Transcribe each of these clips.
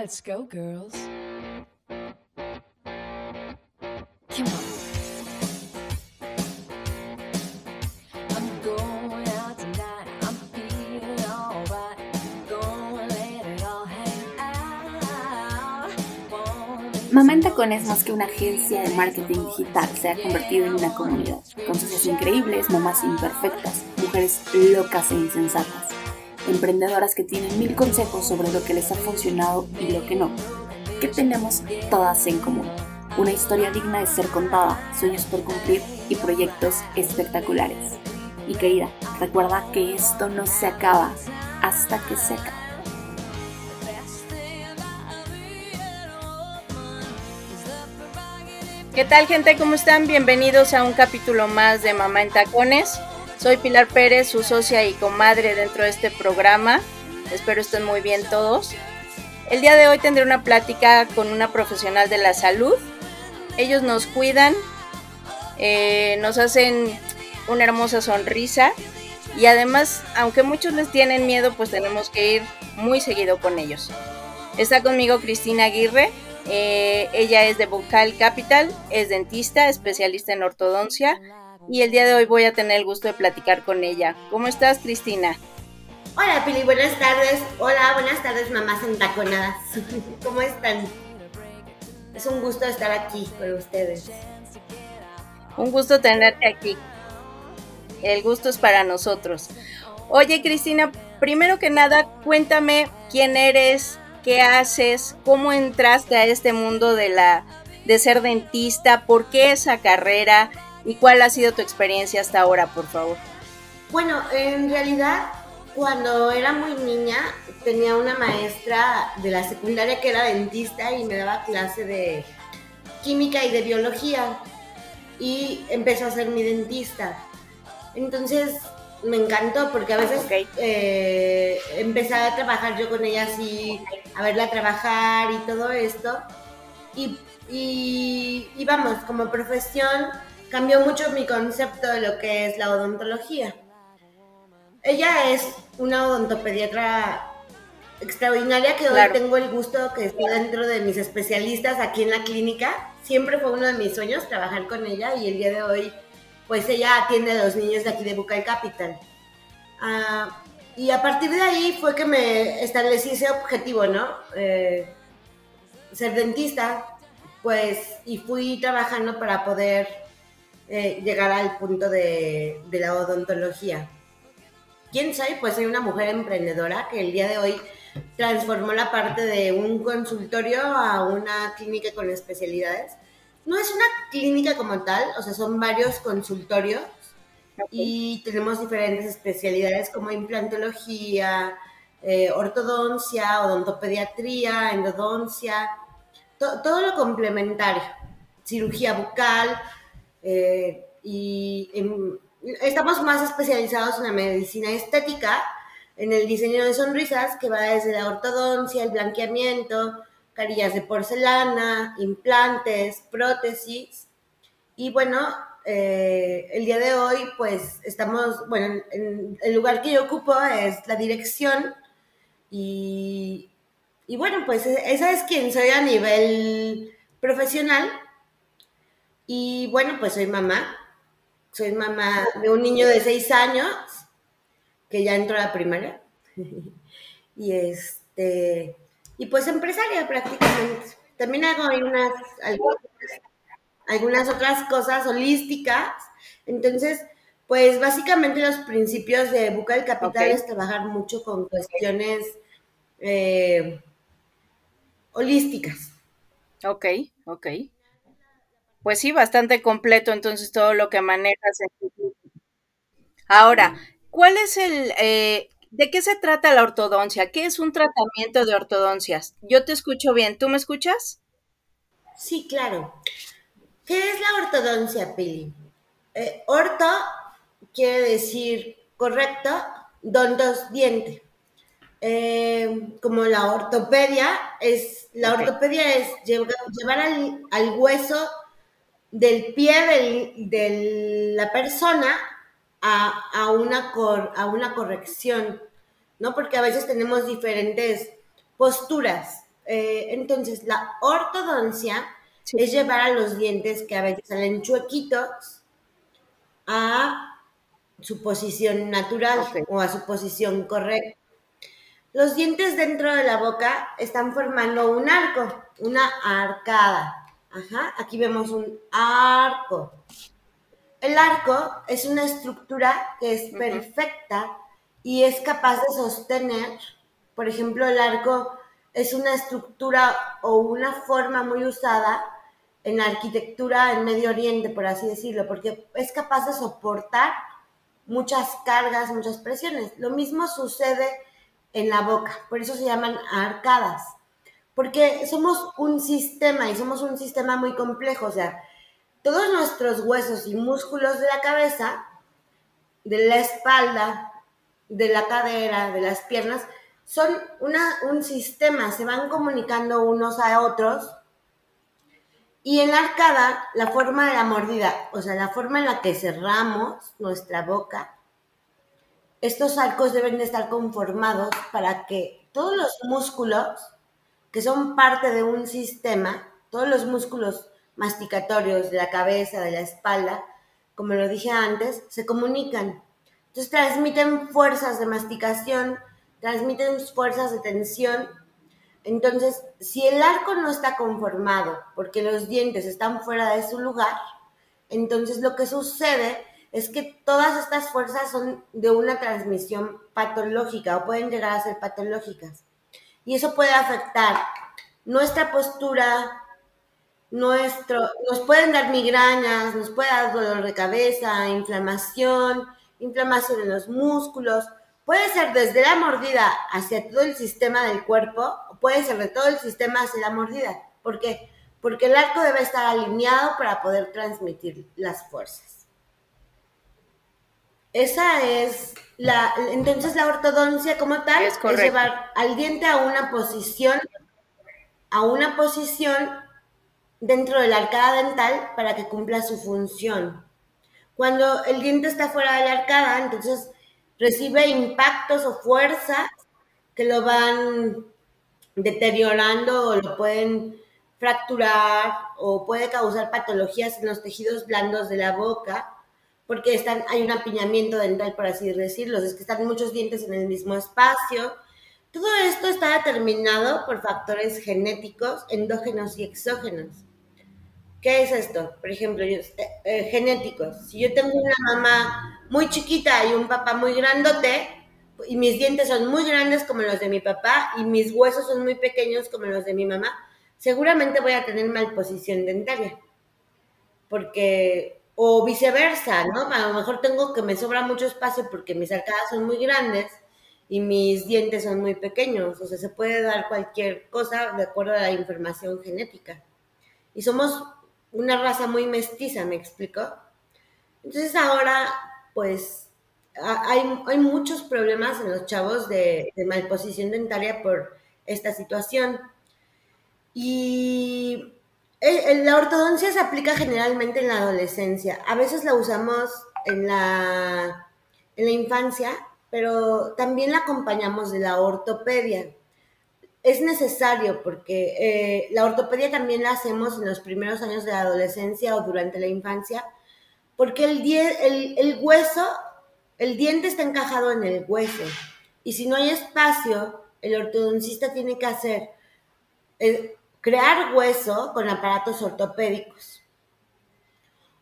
Let's go, girls. Come on. Tacones, más que una agencia de marketing digital, se ha convertido en una comunidad, con socias increíbles, mamás imperfectas, mujeres locas e insensatas, emprendedoras que tienen mil consejos sobre lo que les ha funcionado y lo que no. ¿Qué tenemos todas en común? Una historia digna de ser contada, sueños por cumplir y proyectos espectaculares. Y querida, recuerda que esto no se acaba hasta que se acabe. ¿Qué tal gente? ¿Cómo están? Bienvenidos a un capítulo más de Mamá en Tacones. Soy Pilar Pérez, su socia y comadre dentro de este programa. Espero estén muy bien todos. El día de hoy tendré una plática con una profesional de la salud. Ellos nos cuidan, eh, nos hacen una hermosa sonrisa y además, aunque muchos les tienen miedo, pues tenemos que ir muy seguido con ellos. Está conmigo Cristina Aguirre. eh, ella es de Vocal Capital, es dentista, especialista en ortodoncia y el día de hoy voy a tener el gusto de platicar con ella. ¿Cómo estás, Cristina? Hola Pili, buenas tardes. Hola, buenas tardes mamás entaconadas. ¿Cómo están? Es un gusto estar aquí con ustedes. Un gusto tenerte aquí. El gusto es para nosotros. Oye, Cristina, primero que nada, cuéntame quién eres, qué haces, cómo entraste a este mundo de la de ser dentista, por qué esa carrera y cuál ha sido tu experiencia hasta ahora, por favor. Bueno, en realidad, cuando era muy niña, tenía una maestra de la secundaria que era dentista y me daba clase de química y de biología. Y empezó a ser mi dentista. Entonces me encantó porque a veces Ok. eh, empezaba a trabajar yo con ella así, a verla trabajar y todo esto. Y, y, y vamos, como profesión cambió mucho mi concepto de lo que es la odontología. Ella es una odontopediatra extraordinaria que Claro. hoy tengo el gusto que esté dentro de mis especialistas aquí en la clínica. Siempre fue uno de mis sueños trabajar con ella y el día de hoy pues ella atiende a los niños de aquí de Bucal Capital. Ah, y a partir de ahí fue que me establecí ese objetivo, ¿no? Eh, ser dentista, pues, y fui trabajando para poder eh, llegar al punto de, de la odontología. ¿Quién soy? Pues soy una mujer emprendedora que el día de hoy transformó la parte de un consultorio a una clínica con especialidades. No es una clínica como tal, o sea, son varios consultorios y tenemos diferentes especialidades como implantología, eh, ortodoncia, odontopediatría, endodoncia, to- todo lo complementario, cirugía bucal eh, y em, estamos más especializados en la medicina estética, en el diseño de sonrisas que va desde la ortodoncia, el blanqueamiento, carillas de porcelana, implantes, prótesis y bueno, eh, el día de hoy, pues estamos, bueno, en- en el lugar que yo ocupo es la dirección y, y bueno, pues e- esa es quien soy a nivel profesional. Y bueno, pues soy mamá. Soy mamá de un niño de seis años que ya entró a la primaria. y este, y pues empresaria prácticamente. También hago algunas algunas otras cosas holísticas. Entonces, pues básicamente los principios de Bucal Capital Ok. es trabajar mucho con cuestiones eh, holísticas. Ok, ok. Pues sí, bastante completo entonces todo lo que manejas. en tu. Ahora, ¿cuál es el, eh, de qué se trata la ortodoncia? ¿Qué es un tratamiento de ortodoncias? Yo te escucho bien, ¿tú me escuchas? Sí, claro. ¿Qué es la ortodoncia, Pili? Eh, orto quiere decir correcto, dondos, diente. Eh, como la ortopedia es, la ortopedia es llevar, llevar al, al hueso del pie del- de la persona a, a una cor- a una corrección, ¿no? Porque a veces tenemos diferentes posturas. eh, entonces la ortodoncia Sí. es llevar a los dientes que a veces salen chuequitos a su posición natural o a su posición correcta. Los dientes dentro de la boca están formando un arco, una arcada. Ajá, aquí vemos un arco. El arco es una estructura que es perfecta y es capaz de sostener, por ejemplo, el arco es una estructura o una forma muy usada en la arquitectura en Medio Oriente, por así decirlo, porque es capaz de soportar muchas cargas, muchas presiones. Lo mismo sucede en la boca, por eso se llaman arcadas, porque somos un sistema y somos un sistema muy complejo, o sea, todos nuestros huesos y músculos de la cabeza, de la espalda, de la cadera, de las piernas, son un sistema, se van comunicando unos a otros. Y en la arcada, la forma de la mordida, o sea, la forma en la que cerramos nuestra boca, estos arcos deben de estar conformados para que todos los músculos que son parte de un sistema, todos los músculos masticatorios de la cabeza, de la espalda, como lo dije antes, se comunican. Entonces transmiten fuerzas de masticación, transmiten fuerzas de tensión. Entonces, si el arco no está conformado porque los dientes están fuera de su lugar, entonces lo que sucede es que todas estas fuerzas son de una transmisión patológica o pueden llegar a ser patológicas. Y eso puede afectar nuestra postura, nuestro, nos pueden dar migrañas, nos puede dar dolor de cabeza, inflamación, inflamación en los músculos. Puede ser desde la mordida hacia todo el sistema del cuerpo, o puede ser de todo el sistema hacia la mordida. ¿Por qué? Porque el arco debe estar alineado para poder transmitir las fuerzas. Esa es la, entonces la ortodoncia como tal Es llevar al diente a una posición, a una posición dentro de la arcada dental para que cumpla su función. Cuando el diente está fuera de la arcada, entonces recibe impactos o fuerzas que lo van deteriorando o lo pueden fracturar o puede causar patologías en los tejidos blandos de la boca porque están, hay un apiñamiento dental, por así decirlo, es que están muchos dientes en el mismo espacio. Todo esto está determinado por factores genéticos, endógenos y exógenos. ¿Qué es esto? Por ejemplo, eh, eh, genéticos. Si yo tengo una mamá muy chiquita y un papá muy grandote, y mis dientes son muy grandes como los de mi papá, y mis huesos son muy pequeños como los de mi mamá, seguramente voy a tener malposición dentaria. Porque, o viceversa, ¿no? A lo mejor tengo que me sobra mucho espacio porque mis arcadas son muy grandes y mis dientes son muy pequeños. O sea, se puede dar cualquier cosa de acuerdo a la información genética. Y somos una raza muy mestiza, ¿me explico? Entonces ahora, pues, ha- hay, hay muchos problemas en los chavos de, de malposición dentaria por esta situación. Y la ortodoncia se aplica generalmente en la adolescencia. A veces la usamos en la, en la infancia, pero también la acompañamos de la ortopedia. Es necesario porque eh, la ortopedia también la hacemos en los primeros años de la adolescencia o durante la infancia, porque el, die- el, el hueso, el diente está encajado en el hueso. Y si no hay espacio, el ortodoncista tiene que hacer eh, crear hueso con aparatos ortopédicos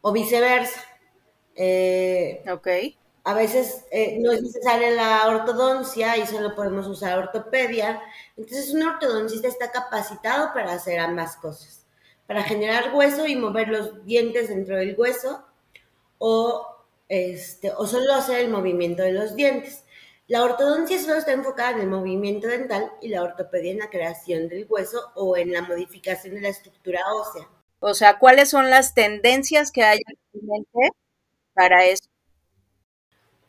o viceversa. Eh, Ok. a veces eh, no es necesaria la ortodoncia y solo podemos usar ortopedia. Entonces un ortodoncista está capacitado para hacer ambas cosas, para generar hueso y mover los dientes dentro del hueso o, este, o solo hacer el movimiento de los dientes. La ortodoncia solo está enfocada en el movimiento dental y la ortopedia en la creación del hueso o en la modificación de la estructura ósea. O sea, ¿cuáles son las tendencias que hay actualmente para eso?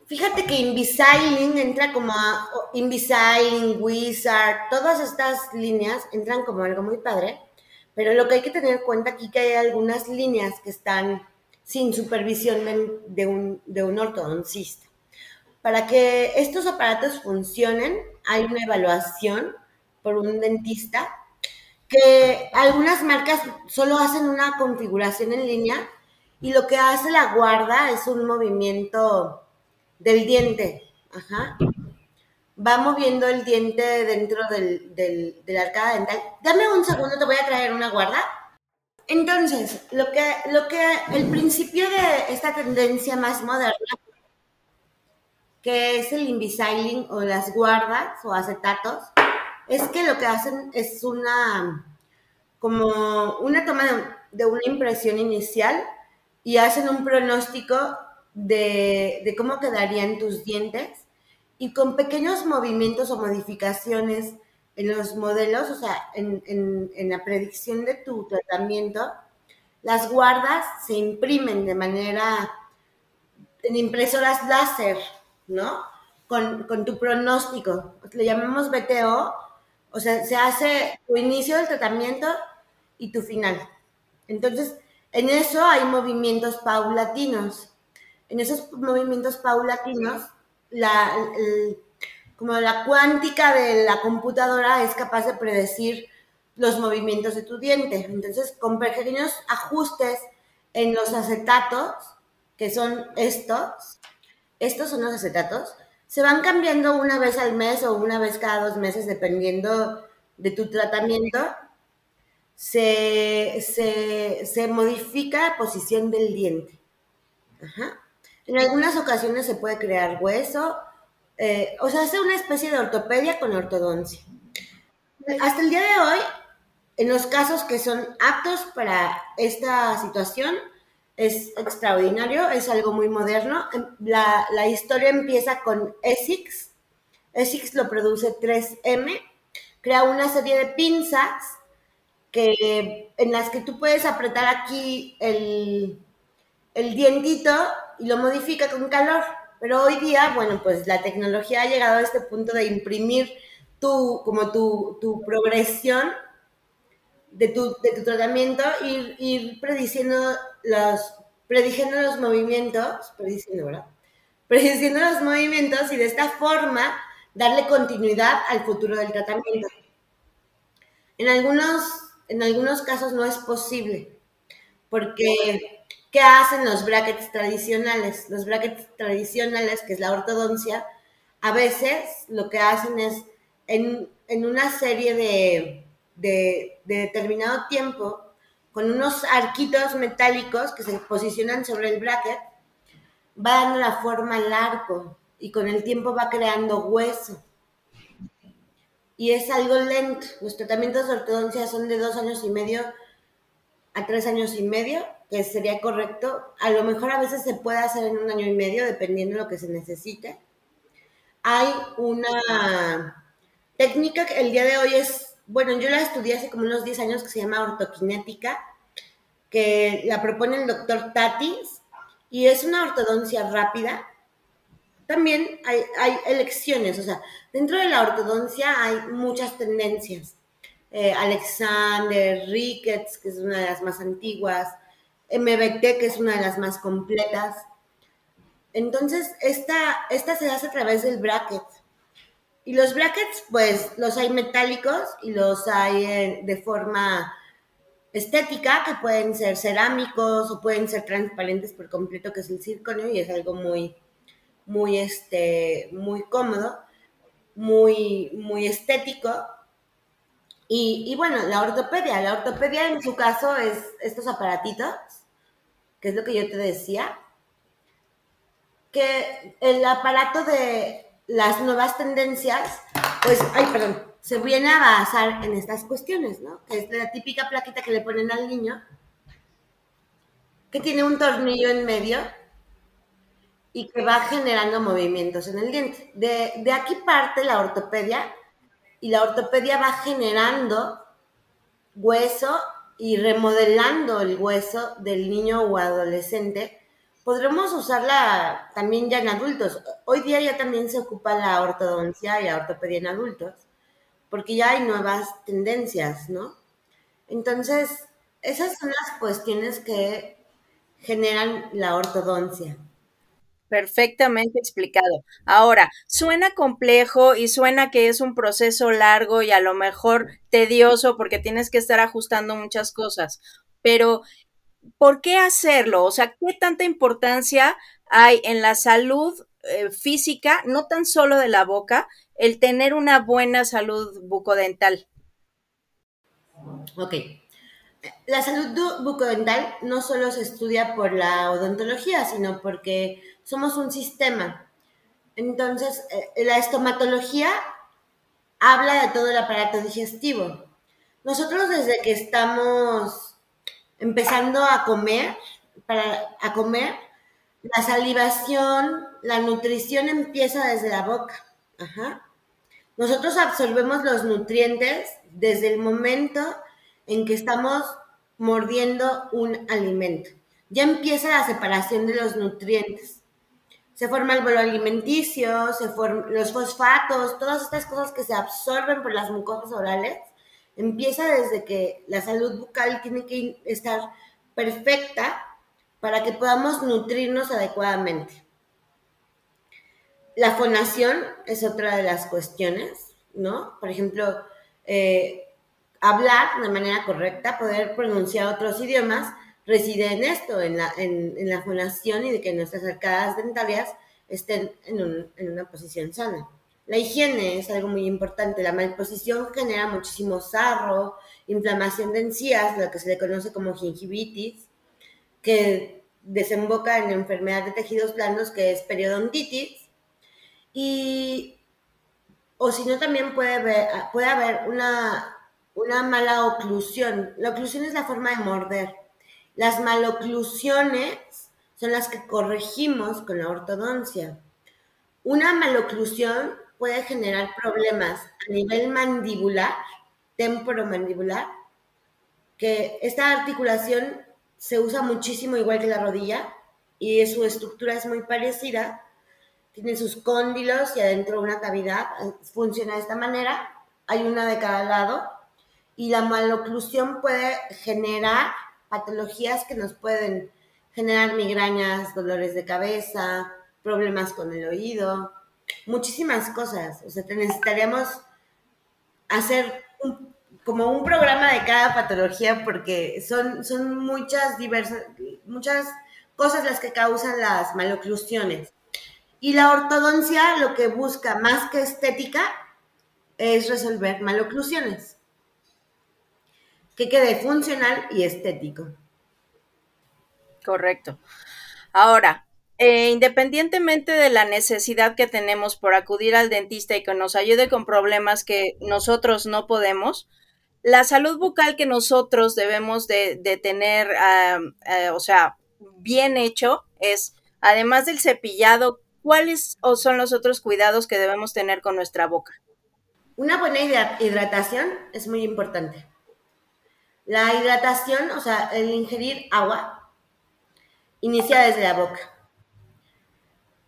Fíjate que Invisalign entra como a, Invisalign, Wizard, todas estas líneas entran como algo muy padre, pero lo que hay que tener en cuenta aquí que hay algunas líneas que están sin supervisión de un, de un ortodoncista. Para que estos aparatos funcionen, hay una evaluación por un dentista que algunas marcas solo hacen una configuración en línea y lo que hace la guarda es un movimiento del diente. Ajá. Va moviendo el diente dentro del, del, de arcada dental. Dame un segundo, te voy a traer una guarda. Entonces, lo que, lo que, el principio de esta tendencia más moderna, que es el Invisalign o las guardas o acetatos, es que lo que hacen es una, como una toma de, una impresión inicial y hacen un pronóstico de, cómo quedarían tus dientes y con pequeños movimientos o modificaciones en los modelos, o sea, en, la predicción de tu tratamiento, las guardas se imprimen de manera en impresoras láser, ¿no? Con, con tu pronóstico. Le llamamos BTO, o sea, se hace tu inicio del tratamiento y tu final. Entonces, en eso hay movimientos paulatinos. En esos movimientos paulatinos, la, como la cuántica de la computadora es capaz de predecir los movimientos de tu diente. Entonces, con pequeños ajustes en los acetatos, que son estos, estos son los acetatos, se van cambiando una vez al mes o una vez cada dos meses, dependiendo de tu tratamiento. Se, se, se modifica la posición del diente. Ajá. En algunas ocasiones se puede crear hueso, eh, o sea, hace una especie de ortopedia con ortodoncia. Hasta el día de hoy, en los casos que son aptos para esta situación, es extraordinario, es algo muy moderno. La, la historia empieza con Essex. Essex lo produce 3M, crea una serie de pinzas que, en las que tú puedes apretar aquí el, el dientito y lo modifica con calor. Pero hoy día, bueno, pues la tecnología ha llegado a este punto de imprimir tu, como tu, tu progresión de tu, de tu tratamiento, ir, ir prediciendo los, prediciendo los movimientos, prediciendo, ¿verdad? Prediciendo los movimientos y de esta forma darle continuidad al futuro del tratamiento. En algunos, en algunos casos no es posible, porque ¿Qué hacen los brackets tradicionales? Los brackets tradicionales, que es la ortodoncia, a veces lo que hacen es en, en una serie de, de, de, determinado tiempo, con unos arquitos metálicos que se posicionan sobre el bracket, va dando la forma al arco y con el tiempo va creando hueso. Y es algo lento. Los tratamientos de ortodoncia son de dos años y medio a tres años y medio que sería correcto. A lo mejor a veces se puede hacer en un año y medio, dependiendo de lo que se necesite. Hay una técnica que el día de hoy es, bueno, yo la estudié hace como unos 10 años que se llama ortoquinética, que la propone el doctor Tatis, y es una ortodoncia rápida. También hay, elecciones, o sea, dentro de la ortodoncia hay muchas tendencias. Eh, Alexander, Ricketts, que es una de las más antiguas, MBT, que es una de las más completas. Entonces, esta, esta se hace a través del bracket. Y los brackets, pues, los hay metálicos y los hay de forma estética, que pueden ser cerámicos o pueden ser transparentes por completo, que es el circonio, y es algo muy, muy, este, muy cómodo, muy, muy estético. Y, y bueno, la ortopedia. La ortopedia en su caso es estos aparatitos que es lo que yo te decía, que el aparato de las nuevas tendencias, pues, ay, perdón, se viene a basar en estas cuestiones, ¿no? Que es la típica plaquita que le ponen al niño, que tiene un tornillo en medio y que va generando movimientos en el diente. De, de aquí parte la ortopedia y la ortopedia va generando hueso y remodelando el hueso del niño o adolescente, podremos usarla también ya en adultos. Hoy día ya también se ocupa la ortodoncia y la ortopedia en adultos, porque ya hay nuevas tendencias, ¿no? Entonces, esas son las cuestiones que generan la ortodoncia. Perfectamente explicado. Ahora, suena complejo y suena que es un proceso largo y a lo mejor tedioso porque tienes que estar ajustando muchas cosas, pero ¿por qué hacerlo? O sea, ¿qué tanta importancia hay en la salud eh, física, no tan solo de la boca, el tener una buena salud bucodental? Ok. La salud bucodental no solo se estudia por la odontología, sino porque somos un sistema. Entonces, eh, la estomatología habla de todo el aparato digestivo. Nosotros desde que estamos empezando a comer, para a comer, la salivación, la nutrición empieza desde la boca. Nosotros absorbemos los nutrientes desde el momento en que estamos mordiendo un alimento. Ya empieza la separación de los nutrientes. Se forma el bolo alimenticio, se forman los fosfatos, todas estas cosas que se absorben por las mucosas orales. Empieza desde que la salud bucal tiene que estar perfecta para que podamos nutrirnos adecuadamente. La fonación es otra de las cuestiones, ¿no? Por ejemplo, eh, hablar de manera correcta, poder pronunciar otros idiomas, reside en esto, en la, fonación y de que nuestras arcadas dentarias estén en una posición sana. La higiene es algo muy importante. La malposición genera muchísimo sarro, inflamación de encías, lo que se le conoce como gingivitis, que desemboca en enfermedad de tejidos blandos, que es periodontitis. Y, o si no, también puede haber, puede haber una, una mala oclusión. La oclusión es la forma de morder. Las maloclusiones son las que corregimos con la ortodoncia. Una maloclusión puede generar problemas a nivel mandibular, temporomandibular, que esta articulación se usa muchísimo igual que la rodilla y su estructura es muy parecida. Tiene sus cóndilos y adentro una cavidad. Funciona de esta manera. Hay una de cada lado. Y la maloclusión puede generar patologías que nos pueden generar migrañas, dolores de cabeza, problemas con el oído, muchísimas cosas. O sea, necesitaríamos hacer como un programa de cada patología porque son, son muchas diversas, muchas cosas las que causan las maloclusiones. Y la ortodoncia lo que busca más que estética es resolver maloclusiones. Que quede funcional y estético. Correcto. Ahora, eh, independientemente de la necesidad que tenemos por acudir al dentista y que nos ayude con problemas que nosotros no podemos, la salud bucal que nosotros debemos de, tener, eh, o sea, bien hecho es, además del cepillado, ¿cuáles son los otros cuidados que debemos tener con nuestra boca? Una buena hidratación es muy importante. La hidratación, o sea, el ingerir agua, inicia desde la boca.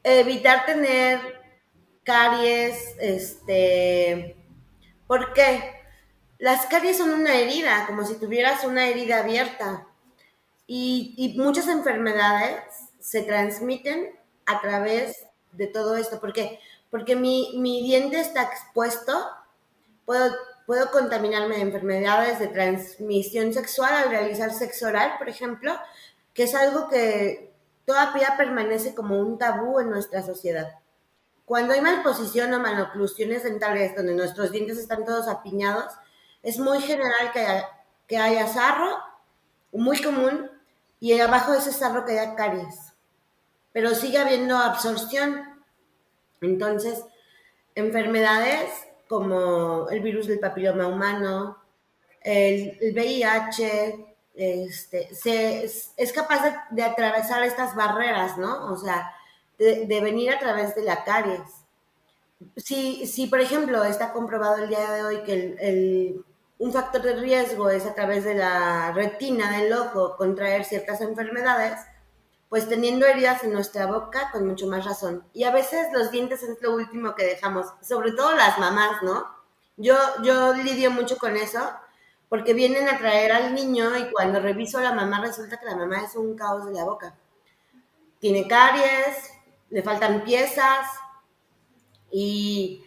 Evitar tener caries, este, ¿por qué? Las caries son una herida, como si tuvieras una herida abierta. Y, muchas enfermedades se transmiten a través de todo esto. ¿Por qué? Porque mi, diente está expuesto, puedo, puedo contaminarme de enfermedades de transmisión sexual al realizar sexo oral, por ejemplo, que es algo que todavía permanece como un tabú en nuestra sociedad. Cuando hay malposición o maloclusiones dentales donde nuestros dientes están todos apiñados, es muy general que haya, que sarro, muy común, y abajo de ese sarro que haya caries. Pero sigue habiendo absorción. Entonces, enfermedades como el virus del papiloma humano, el, VIH, este, se, es, capaz de, atravesar estas barreras, ¿no? O sea, de, venir a través de la caries. Si, si, por ejemplo, está comprobado el día de hoy que el un factor de riesgo es a través de la retina del ojo contraer ciertas enfermedades, pues teniendo heridas en nuestra boca con mucho más razón. Y a veces los dientes es lo último que dejamos, sobre todo las mamás, ¿no? Yo, yo lidio mucho con eso, porque vienen a traer al niño y cuando reviso a la mamá resulta que la mamá es un caos de la boca. Tiene caries, le faltan piezas. Y,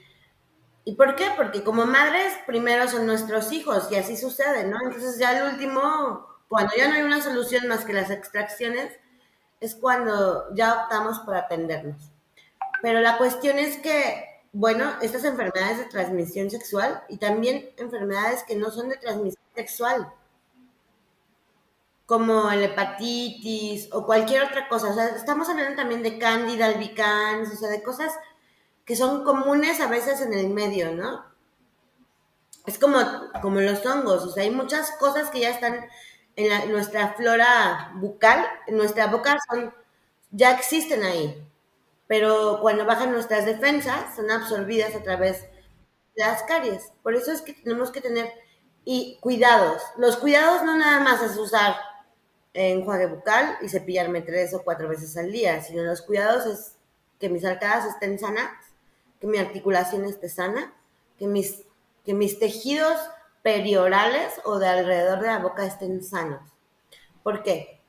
¿Y por qué? Porque como madres, primero son nuestros hijos y así sucede, ¿no? Entonces ya el último, cuando ya no hay una solución más que las extracciones, es cuando ya optamos por atendernos. Pero la cuestión es que, bueno, estas enfermedades de transmisión sexual y también enfermedades que no son de transmisión sexual, como el hepatitis o cualquier otra cosa. O sea, estamos hablando también de cándida, albicans, o sea, de cosas que son comunes a veces en el medio, ¿no? Es como, como los hongos, o sea, hay muchas cosas que ya están en, nuestra flora bucal, en nuestra boca, son, ya existen ahí, pero cuando bajan nuestras defensas, son absorbidas a través de las caries. Por eso es que tenemos que tener y cuidados. Los cuidados no nada más es usar enjuague bucal y cepillarme tres o cuatro veces al día, sino los cuidados es que mis arcadas estén sanas, que mi articulación esté sana, que mis, que mis tejidos periorales o de alrededor de la boca estén sanos. ¿Por qué?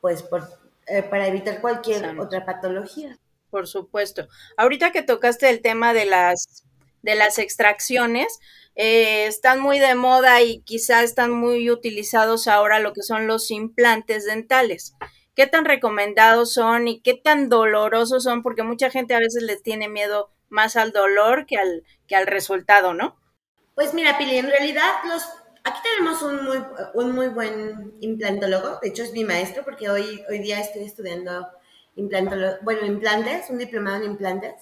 Pues por, eh, para evitar cualquier otra patología. Por supuesto. Ahorita que tocaste el tema de las, de las extracciones, eh, están muy de moda y quizá están muy utilizados ahora lo que son los implantes dentales. ¿Qué tan recomendados son y qué tan dolorosos son? Porque mucha gente a veces les tiene miedo más al dolor que al, que al resultado, ¿no? Pues mira, Pili, en realidad los, aquí tenemos un muy, un muy buen implantólogo, de hecho es mi maestro porque hoy, hoy día estoy estudiando bueno, implantes, un diplomado en implantes.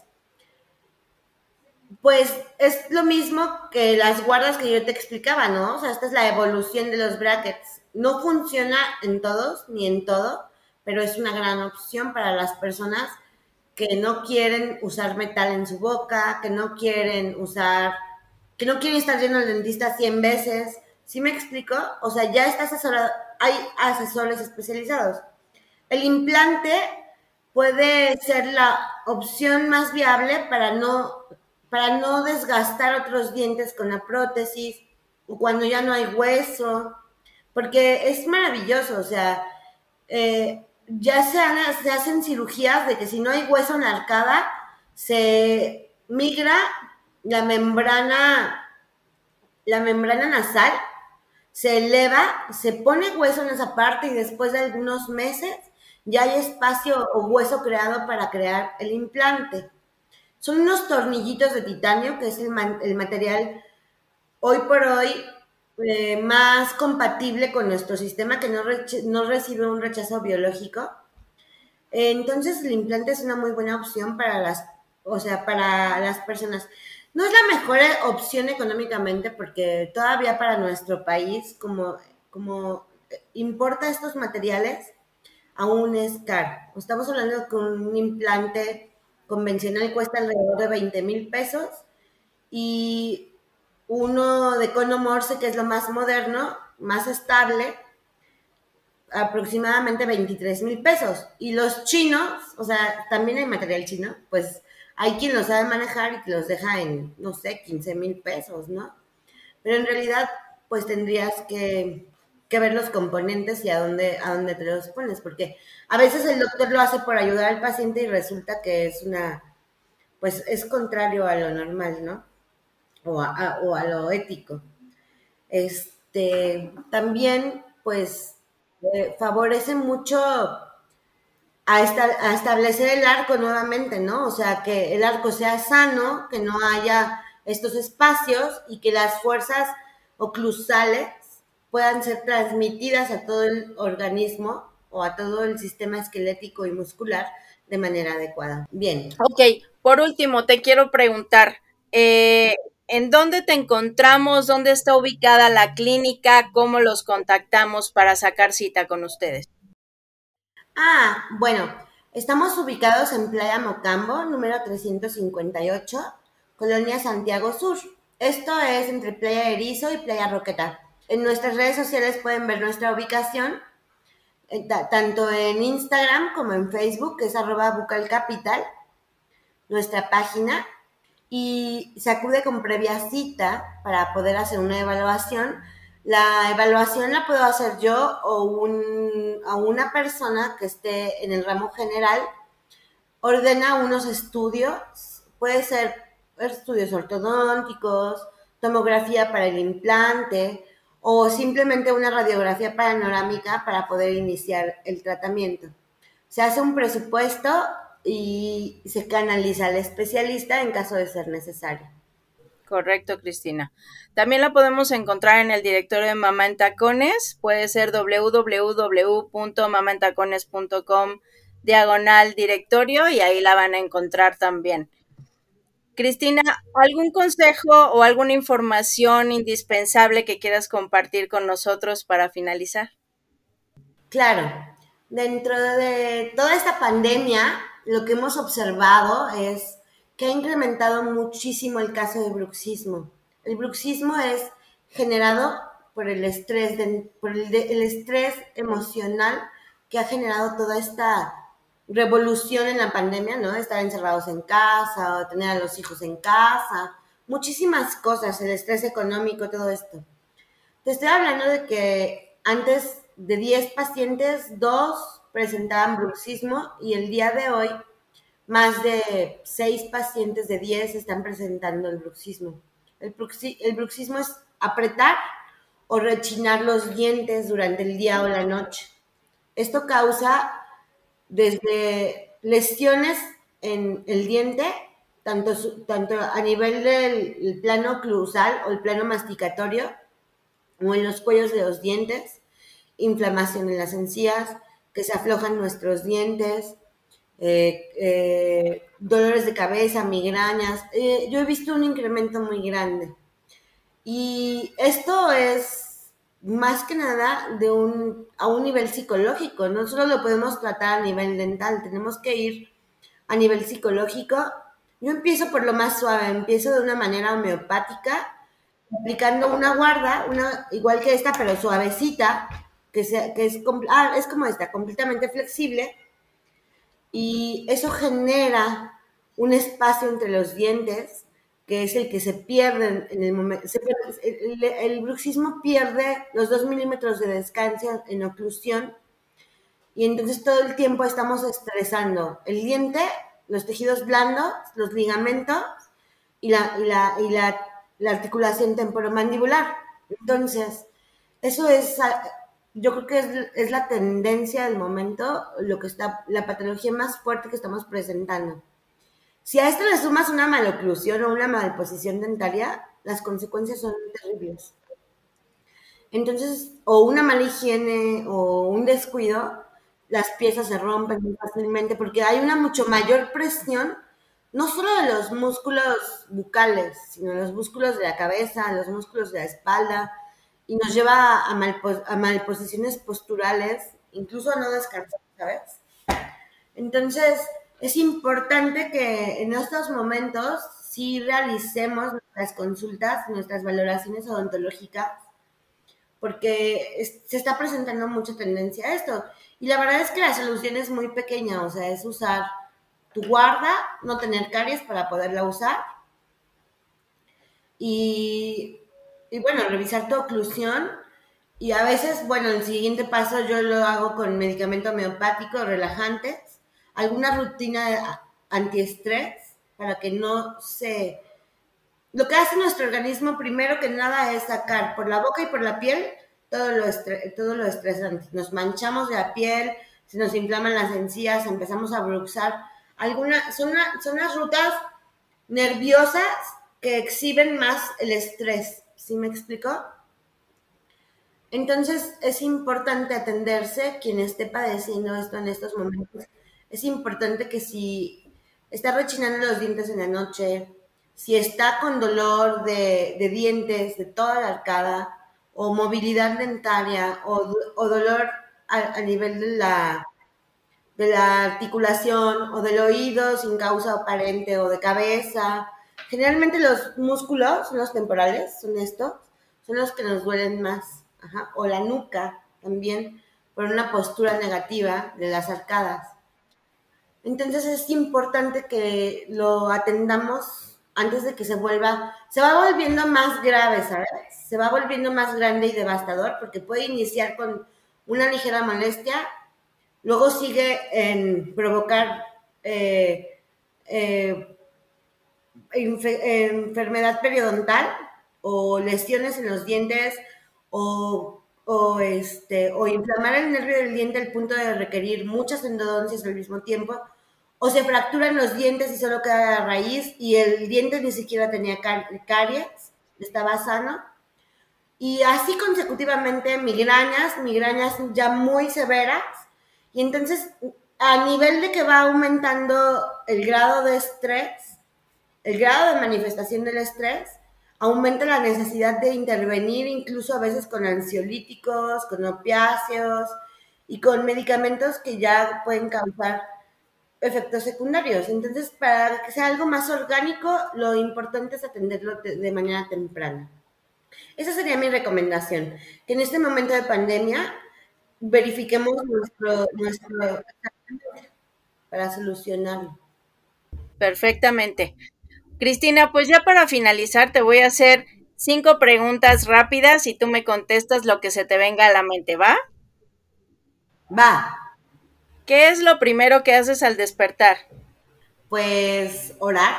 Pues es lo mismo que las guardas que yo te explicaba, ¿no? O sea, esta es la evolución de los brackets. No funciona en todos ni en todo, pero es una gran opción para las personas que no quieren usar metal en su boca, que no quieren usar, que no quieren estar yendo al dentista 100 veces. ¿Sí me explico? O sea, ya está asesorado, hay asesores especializados. El implante puede ser la opción más viable para no, para no desgastar otros dientes con la prótesis o cuando ya no hay hueso, porque es maravilloso, o sea, eh, ya se, se hacen cirugías de que si no hay hueso en la arcada, se migra la membrana, la membrana nasal, se eleva, se pone hueso en esa parte y después de algunos meses ya hay espacio o hueso creado para crear el implante. Son unos tornillitos de titanio, que es el, material hoy por hoy eh, más compatible con nuestro sistema, que no, no recibe un rechazo biológico. entonces el implante es una muy buena opción para las, o sea, para las personas. No es la mejor opción económicamente porque todavía para nuestro país, como, como importa estos materiales, aún es caro. Estamos hablando que un implante convencional cuesta alrededor de 20 mil pesos y uno de cono morse, que es lo más moderno, más estable, aproximadamente 23 mil pesos. Y los chinos, o sea, también hay material chino, pues hay quien lo sabe manejar y que los deja en, no sé, 15 mil pesos, ¿no? Pero en realidad, pues tendrías que que ver los componentes y a dónde, a dónde te los pones, porque a veces el doctor lo hace por ayudar al paciente y resulta que es una, pues es contrario a lo normal, ¿no? O a, o a lo ético. Este, también, pues, eh, favorece mucho a, a establecer el arco nuevamente, ¿no? O sea, que el arco sea sano, que no haya estos espacios y que las fuerzas oclusales puedan ser transmitidas a todo el organismo o a todo el sistema esquelético y muscular de manera adecuada. Bien. Ok, por último, te quiero preguntar, eh, ¿en dónde te encontramos? ¿Dónde está ubicada la clínica? ¿Cómo los contactamos para sacar cita con ustedes? Ah, bueno, estamos ubicados en Playa Mocambo, número 358, Colonia Santiago Sur. Esto es entre Playa Erizo y Playa Roqueta. En nuestras redes sociales pueden ver nuestra ubicación, eh, tanto en Instagram como en Facebook, que es arroba bucalcapital, nuestra página, y se acude con previa cita para poder hacer una evaluación. La evaluación la puedo hacer yo o, un, una persona que esté en el ramo general ordena unos estudios, puede ser estudios ortodónticos, tomografía para el implante o simplemente una radiografía panorámica para poder iniciar el tratamiento. Se hace un presupuesto y se canaliza al especialista en caso de ser necesario. Correcto, Cristina. También la podemos encontrar en el directorio de Mamá en Tacones. Puede ser www.mamentacones.com diagonal directorio y ahí la van a encontrar también. Cristina, ¿algún consejo o alguna información indispensable que quieras compartir con nosotros para finalizar? Claro, dentro de toda esta pandemia, lo que hemos observado es que ha incrementado muchísimo el caso de bruxismo. El bruxismo es generado por el estrés, por el, el estrés emocional que ha generado toda esta revolución en la pandemia, ¿no? Estar encerrados en casa, o tener a los hijos en casa, muchísimas cosas, el estrés económico, todo esto. Te estoy hablando de que antes de 10 pacientes, 2 presentaban bruxismo y el día de hoy más de 6 pacientes de 10 están presentando el bruxismo. El, el bruxismo es apretar o rechinar los dientes durante el día o la noche. Esto causa desde lesiones en el diente, tanto, tanto a nivel del plano oclusal o el plano masticatorio, o en los cuellos de los dientes, inflamación en las encías, que se aflojan nuestros dientes, eh, eh, dolores de cabeza, migrañas. Eh, yo he visto un incremento muy grande. Y esto es más que nada de un, a un nivel psicológico. No solo lo podemos tratar a nivel dental, tenemos que ir a nivel psicológico. Yo empiezo por lo más suave, empiezo de una manera homeopática, aplicando una guarda, una igual que esta, pero suavecita, que, sea, que es, ah, es como esta, completamente flexible. Y eso genera un espacio entre los dientes que es el que se pierde en el momento. el, bruxismo pierde los dos milímetros de descanso en oclusión y entonces todo el tiempo estamos estresando el diente, los tejidos blandos, los ligamentos y la, y la, articulación temporomandibular. Entonces, eso es, yo creo que es, es la tendencia del momento, lo que está, la patología más fuerte que estamos presentando. Si a esto le sumas una maloclusión o una malposición dentaria, las consecuencias son terribles. Entonces, o una mala higiene o un descuido, las piezas se rompen muy fácilmente porque hay una mucho mayor presión, no solo de los músculos bucales, sino de los músculos de la cabeza, los músculos de la espalda, y nos lleva a, a malposiciones posturales, incluso a no descansar, ¿sabes? Entonces, es importante que en estos momentos sí realicemos nuestras consultas, nuestras valoraciones odontológicas, porque se está presentando mucha tendencia a esto. Y la verdad es que la solución es muy pequeña, o sea, es usar tu guarda, no tener caries para poderla usar. Y, bueno, revisar tu oclusión. Y a veces, bueno, el siguiente paso yo lo hago con medicamento homeopático, relajantes alguna rutina antiestrés para que no se... Lo que hace nuestro organismo primero que nada es sacar por la boca y por la piel todo lo, todo lo estresante. Nos manchamos de la piel, se nos inflaman las encías, empezamos a bruxar. Alguna, son, son las rutas nerviosas que exhiben más el estrés. ¿Sí me explico? Entonces es importante atenderse quien esté padeciendo esto en estos momentos es importante que si está rechinando los dientes en la noche, si está con dolor de, dientes de toda la arcada, o movilidad dentaria, o, dolor a, nivel de la, de la articulación, o del oído sin causa aparente, o de cabeza. Generalmente los músculos, los temporales, son estos, son los que nos duelen más. O la nuca también, por una postura negativa de las arcadas. Entonces es importante que lo atendamos antes de que se vuelva, se va volviendo más grave, ¿sabes? Se va volviendo más grande y devastador porque puede iniciar con una ligera molestia, luego sigue en provocar eh, eh, enfermedad periodontal o lesiones en los dientes o, o, este, o inflamar el nervio del diente al punto de requerir muchas endodoncias al mismo tiempo, o se fracturan los dientes y solo queda raíz y el diente ni siquiera tenía car- caries, estaba sano. Y así consecutivamente migrañas, migrañas ya muy severas. Y entonces, a nivel de que va aumentando el grado de estrés, el grado de manifestación del estrés, aumenta la necesidad de intervenir incluso a veces con ansiolíticos, con opiáceos y con medicamentos que ya pueden causar efectos secundarios. Entonces, para que sea algo más orgánico, lo importante es atenderlo de, manera temprana. Esa sería mi recomendación, que en este momento de pandemia verifiquemos nuestro, nuestro para solucionarlo. Perfectamente. Cristina, pues ya para finalizar te voy a hacer cinco preguntas rápidas y tú me contestas lo que se te venga a la mente, ¿va? Va, ¿Qué es lo primero que haces al despertar? pues orar.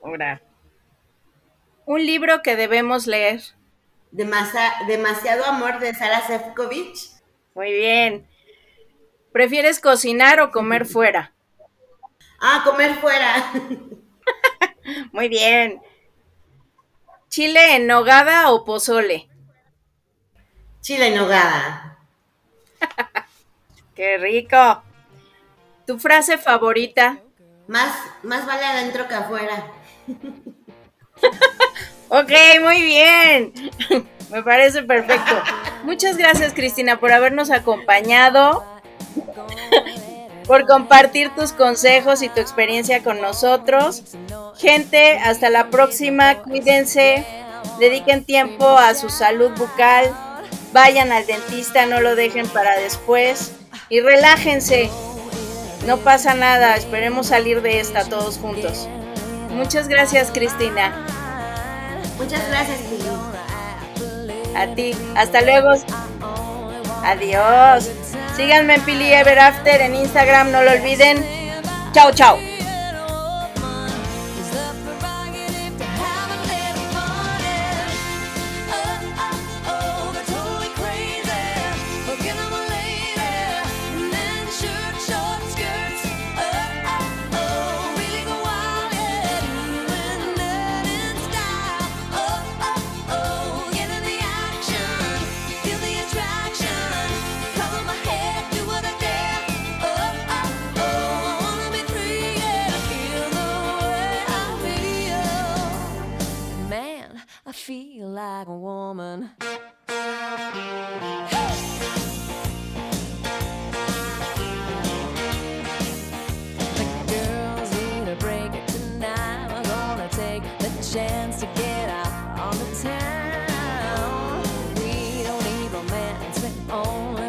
Orar. Un libro que debemos leer. Demasa- demasiado amor de Sara Sefcovic. Muy bien. ¿Prefieres cocinar o comer fuera? Ah, comer fuera. Muy bien. ¿Chile en nogada o pozole? Chile en nogada. ¡Qué rico! ¿Tu frase favorita? Más, más vale adentro que afuera. Ok, muy bien. Me parece perfecto. Muchas gracias, Cristina, por habernos acompañado, por compartir tus consejos y tu experiencia con nosotros. Gente, hasta la próxima. Cuídense, dediquen tiempo a su salud bucal, vayan al dentista, no lo dejen para después y relájense. No pasa nada, esperemos salir de esta todos juntos. Muchas gracias, Cristina. Muchas gracias, Pili. A ti. Hasta luego. Adiós. Síganme en Pili Ever After en Instagram, no lo olviden. Chao, chao. Feel like a woman. The girls need a break tonight. I'm gonna take the chance to get out on the town. We don't need romance, we only